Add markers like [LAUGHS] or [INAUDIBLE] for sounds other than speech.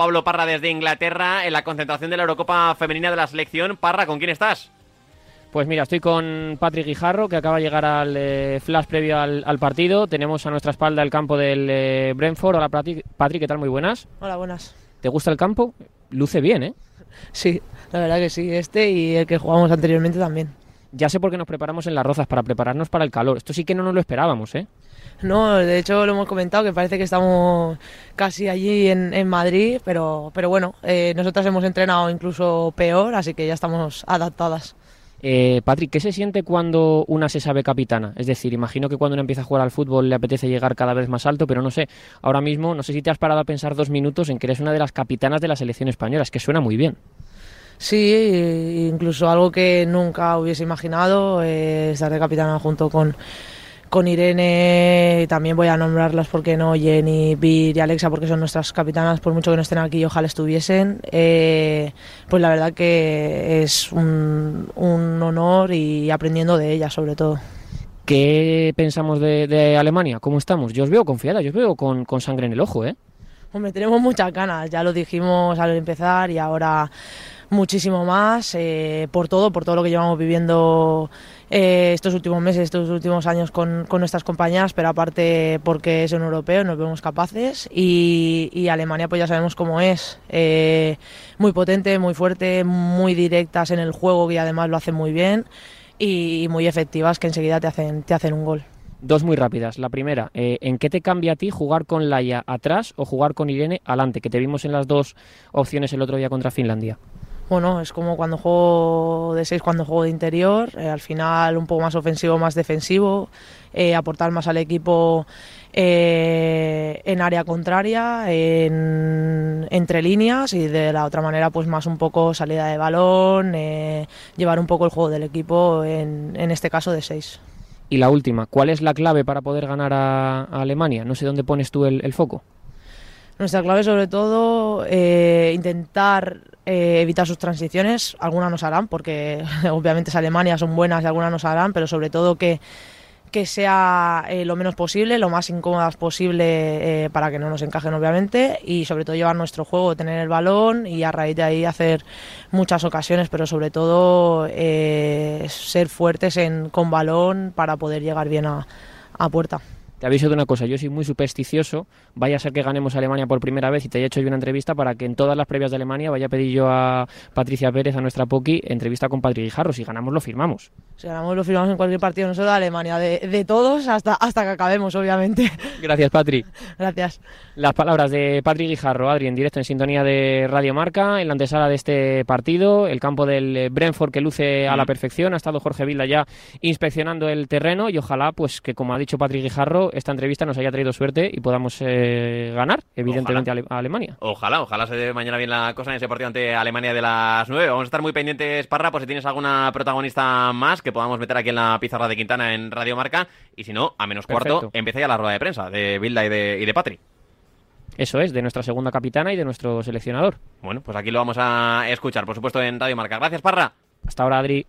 Pablo Parra desde Inglaterra en la concentración de la Eurocopa Femenina de la selección. Parra, ¿con quién estás? Pues mira, estoy con Patrick Guijarro, que acaba de llegar al eh, flash previo al, partido. Tenemos a nuestra espalda el campo del eh, Brentford. Hola, Patrick, ¿qué tal? Muy buenas. Hola, buenas. ¿Te gusta el campo? Luce bien, ¿eh? Sí, la verdad que sí. Este y el que jugamos anteriormente también. Ya sé por qué nos preparamos en las rozas, para prepararnos para el calor. Esto sí que no nos lo esperábamos, ¿eh? No, de hecho lo hemos comentado que parece que estamos casi allí en, Madrid, pero, pero bueno, eh, nosotras hemos entrenado incluso peor, así que ya estamos adaptadas. Eh, Patrick, ¿qué se siente cuando una se sabe capitana? Es decir, imagino que cuando una empieza a jugar al fútbol le apetece llegar cada vez más alto, pero no sé, ahora mismo no sé si te has parado a pensar dos minutos en que eres una de las capitanas de la selección española, es que suena muy bien. Sí, incluso algo que nunca hubiese imaginado, eh, estar de capitana junto con con Irene también voy a nombrarlas porque no, Jenny, Bir y Alexa porque son nuestras capitanas, por mucho que no estén aquí ojalá estuviesen. Eh, pues la verdad que es un, honor y aprendiendo de ellas sobre todo. ¿Qué pensamos de, Alemania? ¿Cómo estamos? Yo os veo confiada, yo os veo con, con sangre en el ojo, ¿eh? Hombre, tenemos muchas ganas, ya lo dijimos al empezar y ahora muchísimo más eh, por todo, por todo lo que llevamos viviendo eh, estos últimos meses, estos últimos años con, nuestras compañías, pero aparte porque es un europeo, nos vemos capaces y, Alemania pues ya sabemos cómo es, eh, muy potente, muy fuerte, muy directas en el juego y además lo hacen muy bien y, muy efectivas que enseguida te hacen, te hacen un gol. Dos muy rápidas. La primera, ¿en qué te cambia a ti jugar con Laia atrás o jugar con Irene adelante? Que te vimos en las dos opciones el otro día contra Finlandia bueno, es como cuando juego de seis, cuando juego de interior, eh, al final un poco más ofensivo, más defensivo, eh, aportar más al equipo eh, en área contraria, en, entre líneas y de la otra manera pues más un poco salida de balón, llevar un poco el juego del equipo, en, en este caso de seis. Y la última, ¿cuál es la clave para poder ganar a, Alemania? No sé dónde pones tú el foco. Nuestra clave sobre todo eh, intentar eh, evitar sus transiciones, algunas nos harán porque [LAUGHS] obviamente es Alemania, son buenas y algunas nos harán, pero sobre todo que, que sea eh, lo menos posible, lo más incómodas posible para que no nos encajen obviamente y sobre todo llevar nuestro juego, tener el balón y a raíz de ahí hacer muchas ocasiones, pero sobre todo ser fuertes en, con balón para poder llegar bien a puerta. Te aviso de una cosa, yo soy muy supersticioso, vaya a ser que ganemos a Alemania por primera vez y te haya hecho yo una entrevista para que en todas las previas de Alemania vaya a pedir yo a Patricia Pérez, a nuestra Poki, entrevista con Patrick Guijarro. Si ganamos, lo firmamos. Si ganamos, lo firmamos en cualquier partido, no solo de Alemania, de, todos hasta, hasta que acabemos, obviamente. [LAUGHS] Gracias, Patri. Gracias. Las palabras de Patrick Guijarro, Adri, en directo en sintonía de Radio Marca, en la antesala de este partido, el campo del Brentford que luce a la mm. perfección. Ha estado Jorge Vilda ya inspeccionando el terreno y ojalá, pues que como ha dicho Patrick Guijarro, esta entrevista nos haya traído suerte y podamos eh, ganar, evidentemente, a Alemania. Ojalá, ojalá se dé mañana bien la cosa en ese partido ante Alemania de las 9. Vamos a estar muy pendientes, Parra, por si tienes alguna protagonista más que podamos meter aquí en la pizarra de Quintana en Radio Marca. Y si no, a menos cuarto, empieza ya la rueda de prensa de Bilda y de, y de Patri. Eso es, de nuestra segunda capitana y de nuestro seleccionador. Bueno, pues aquí lo vamos a escuchar, por supuesto, en Radio Marca. Gracias, Parra. Hasta ahora, Adri.